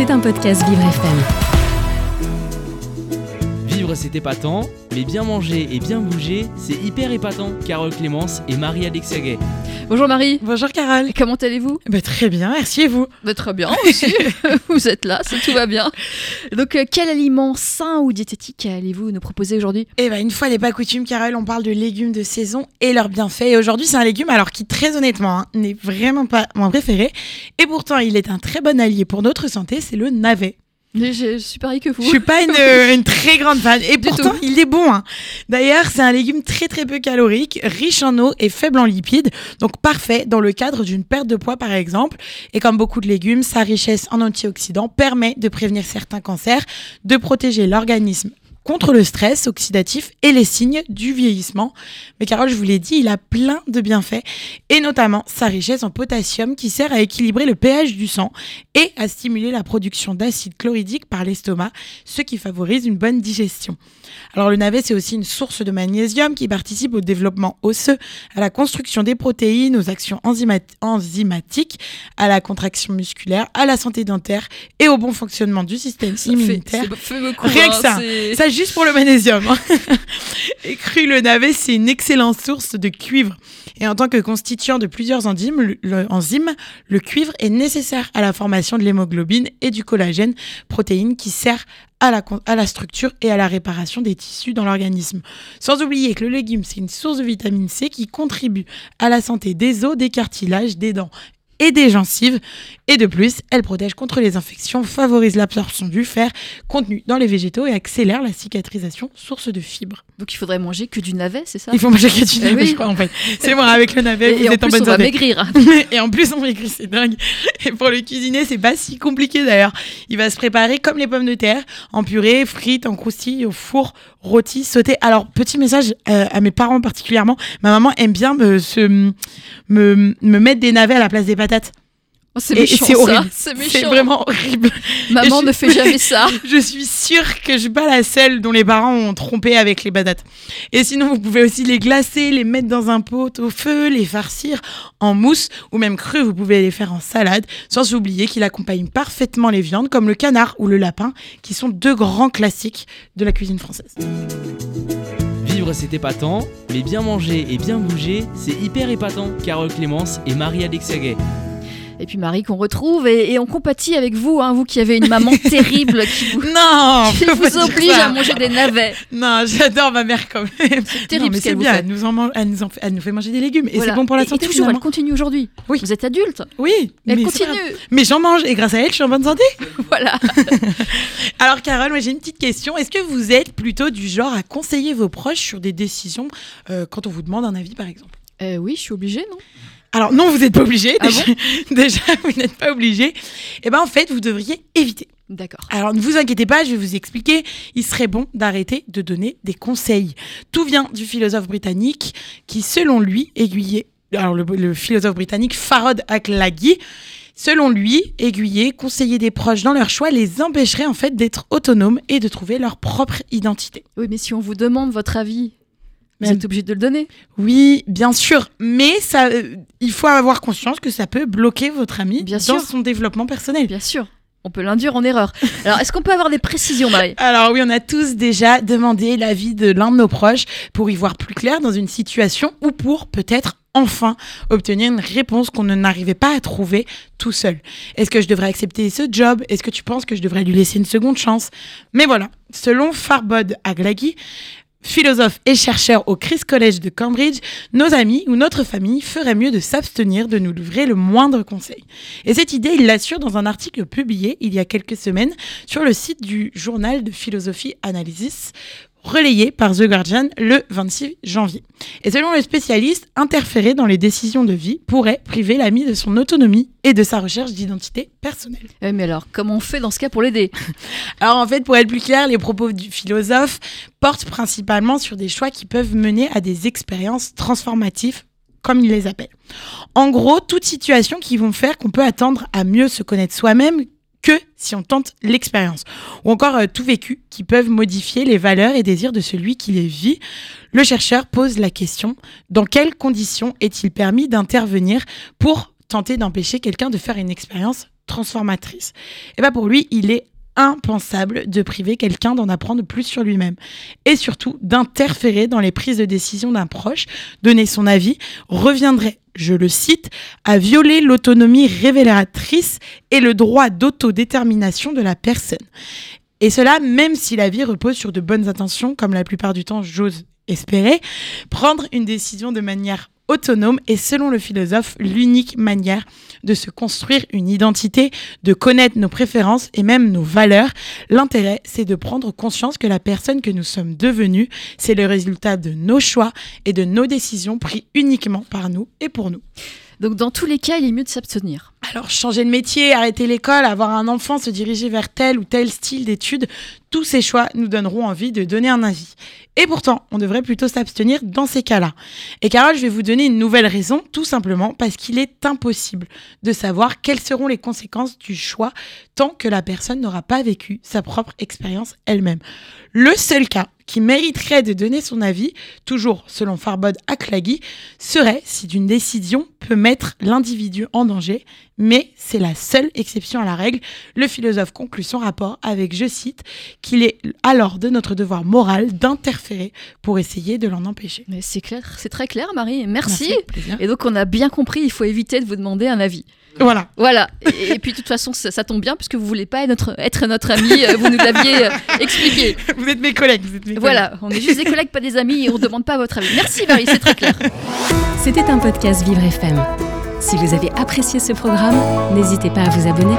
C'est un podcast Vivre FM. Vivre c'est épatant, mais bien manger et bien bouger, c'est hyper épatant. Carole Clémence et Marie-Alexia Gay. Bonjour Marie. Bonjour Carole. Comment allez-vous bah, Très bien, merci et vous bah, Très bien aussi. vous êtes là, tout va bien. Donc euh, quel aliment sain ou diététique allez-vous nous proposer aujourd'hui? Eh bah, une fois n'est pas coutume Carole, on parle de légumes de saison et leurs bienfaits. Et aujourd'hui c'est un légume alors qui très honnêtement hein, n'est vraiment pas mon préféré. Et pourtant il est un très bon allié pour notre santé, c'est le navet. Je suis pareil que vous. Je suis pas une, une très grande fan. Et pourtant, il est bon. Hein. D'ailleurs, c'est un légume très très peu calorique, riche en eau et faible en lipides. Donc parfait dans le cadre d'une perte de poids par exemple. Et comme beaucoup de légumes, sa richesse en antioxydants permet de prévenir certains cancers, de protéger l'organisme contre le stress oxydatif et les signes du vieillissement. Mais Carole, je vous l'ai dit, il a plein de bienfaits, et notamment sa richesse en potassium qui sert à équilibrer le pH du sang et à stimuler la production d'acide chlorhydrique par l'estomac, ce qui favorise une bonne digestion. Alors le navet, c'est aussi une source de magnésium qui participe au développement osseux, à la construction des protéines, aux actions enzymatiques, à la contraction musculaire, à la santé dentaire et au bon fonctionnement du système immunitaire. Rien que hein, ça juste pour le magnésium. Hein. cru, le navet, c'est une excellente source de cuivre. Et en tant que constituant de plusieurs enzymes le, cuivre est nécessaire à la formation de l'hémoglobine et du collagène, protéine qui sert à la, structure et à la réparation des tissus dans l'organisme. Sans oublier que le légume, c'est une source de vitamine C qui contribue à la santé des os, des cartilages, des dents et des gencives. Et de plus, elle protège contre les infections, favorise l'absorption du fer contenu dans les végétaux et accélère la cicatrisation, source de fibres. Donc il faudrait manger que du navet, c'est ça? Il faut manger que du navet, je crois en fait. C'est bon, avec le navet, vous êtes en, plus, bonne on va maigrir. et en plus, on maigrit, c'est dingue. Et pour le cuisiner, c'est pas si compliqué d'ailleurs. Il va se préparer comme les pommes de terre, en purée, frites, en croustilles, au four, rôti, sauté. Alors, petit message euh, à mes parents particulièrement. Ma maman aime bien me, se, me, me mettre des navets à la place des patates. Oh, c'est méchant, c'est horrible. C'est vraiment horrible. Maman ne fait jamais ça. je suis sûre que je suis pas la seule dont les parents ont trompé avec les patates. Et sinon, vous pouvez aussi les glacer, les mettre dans un pot au feu, les farcir en mousse ou même cru. Vous pouvez les faire en salade, sans oublier qu'il accompagne parfaitement les viandes comme le canard ou le lapin, qui sont deux grands classiques de la cuisine française. Vivre c'est épatant, mais bien manger et bien bouger, c'est hyper épatant. Carole Clémence et Marie-Alexia Gay. Et puis Marie qu'on retrouve et, on compatit avec vous, hein, vous qui avez une maman terrible qui vous, non, qui vous oblige à manger des navets. Non, j'adore ma mère quand même. C'est terrible ce qu'elle bien. Elle nous, en elle, nous en fait, elle nous fait manger des légumes et c'est bon pour la santé. Et toujours, elle continue aujourd'hui. Oui. Vous êtes adulte. Oui. Elle mais continue. Mais j'en mange et grâce à elle, je suis en bonne santé. voilà. Alors Carole, moi j'ai une petite question. Est-ce que vous êtes plutôt du genre à conseiller vos proches sur des décisions euh, quand on vous demande un avis par exemple? Euh, Oui, je suis obligée, non? Alors non, vous n'êtes pas obligé. Ah déjà, vous n'êtes pas obligé. Et eh ben en fait, vous devriez éviter. D'accord. Alors ne vous inquiétez pas, je vais vous expliquer. Il serait bon d'arrêter de donner des conseils. Tout vient du philosophe britannique qui, selon lui, aiguillait. Alors le, philosophe britannique Farod Aklagi. Selon lui, aiguiller, conseiller des proches dans leur choix les empêcherait en fait d'être autonomes et de trouver leur propre identité. Oui, mais si on vous demande votre avis, vous êtes obligé de le donner. Oui, bien sûr, mais ça, euh, il faut avoir conscience que ça peut bloquer votre ami bien dans son développement personnel. Bien sûr. On peut l'induire en erreur. Alors, est-ce qu'on peut avoir des précisions, Marie? Alors oui, on a tous déjà demandé l'avis de l'un de nos proches pour y voir plus clair dans une situation ou pour peut-être enfin obtenir une réponse qu'on n'arrivait pas à trouver tout seul. Est-ce que je devrais accepter ce job? Est-ce que tu penses que je devrais lui laisser une seconde chance? Mais voilà, selon Farbod Aglagi, philosophe et chercheur au Christ College de Cambridge, nos amis ou notre famille feraient mieux de s'abstenir de nous livrer le moindre conseil. Et cette idée, il l'assure dans un article publié il y a quelques semaines sur le site du journal de philosophie Analysis relayé par The Guardian le 26 janvier. Et selon le spécialiste, interférer dans les décisions de vie pourrait priver l'ami de son autonomie et de sa recherche d'identité personnelle. mais alors, comment on fait dans ce cas pour l'aider? Alors en fait, pour être plus clair, les propos du philosophe portent principalement sur des choix qui peuvent mener à des expériences transformatives comme il les appelle. En gros, toute situation qui vont faire qu'on peut attendre à mieux se connaître soi-même si on tente l'expérience. Ou encore euh, tout vécu qui peuvent modifier les valeurs et désirs de celui qui les vit. Le chercheur pose la question, dans quelles conditions est-il permis d'intervenir pour tenter d'empêcher quelqu'un de faire une expérience transformatrice? Et bien pour lui, il est impensable de priver quelqu'un d'en apprendre plus sur lui-même et surtout d'interférer dans les prises de décision d'un proche, donner son avis reviendrait, je le cite, à violer l'autonomie révélatrice et le droit d'autodétermination de la personne. Et cela même si la vie repose sur de bonnes intentions, comme la plupart du temps j'ose espérer, prendre une décision de manière autonome est selon le philosophe l'unique manière de se construire une identité, de connaître nos préférences et même nos valeurs. L'intérêt, c'est de prendre conscience que la personne que nous sommes devenus, c'est le résultat de nos choix et de nos décisions prises uniquement par nous et pour nous. Donc dans tous les cas, il est mieux de s'abstenir. Alors changer de métier, arrêter l'école, avoir un enfant, se diriger vers tel ou tel style d'études, tous ces choix nous donneront envie de donner un avis. Et pourtant, on devrait plutôt s'abstenir dans ces cas-là. Et Carole, je vais vous donner une nouvelle raison, tout simplement parce qu'il est impossible de savoir quelles seront les conséquences du choix tant que la personne n'aura pas vécu sa propre expérience elle-même. Le seul cas qui mériterait de donner son avis, toujours selon Farbod Aklagi, serait si une décision peut mettre l'individu en danger, mais c'est la seule exception à la règle. Le philosophe conclut son rapport avec, je cite, qu'il est alors de notre devoir moral d'interférer pour essayer de l'en empêcher. Mais c'est clair, c'est très clair, Marie. Merci. Et donc on a bien compris, il faut éviter de vous demander un avis. Voilà. Voilà. Et, puis de toute façon, ça, tombe bien puisque vous voulez pas être notre, être notre ami. Euh, vous nous l'aviez euh, expliqué. Vous êtes mes collègues. voilà. On est juste des collègues, pas des amis, et on ne demande pas votre avis. Merci Marie, c'est très clair. C'était un podcast Vivre FM. Si vous avez apprécié ce programme, n'hésitez pas à vous abonner.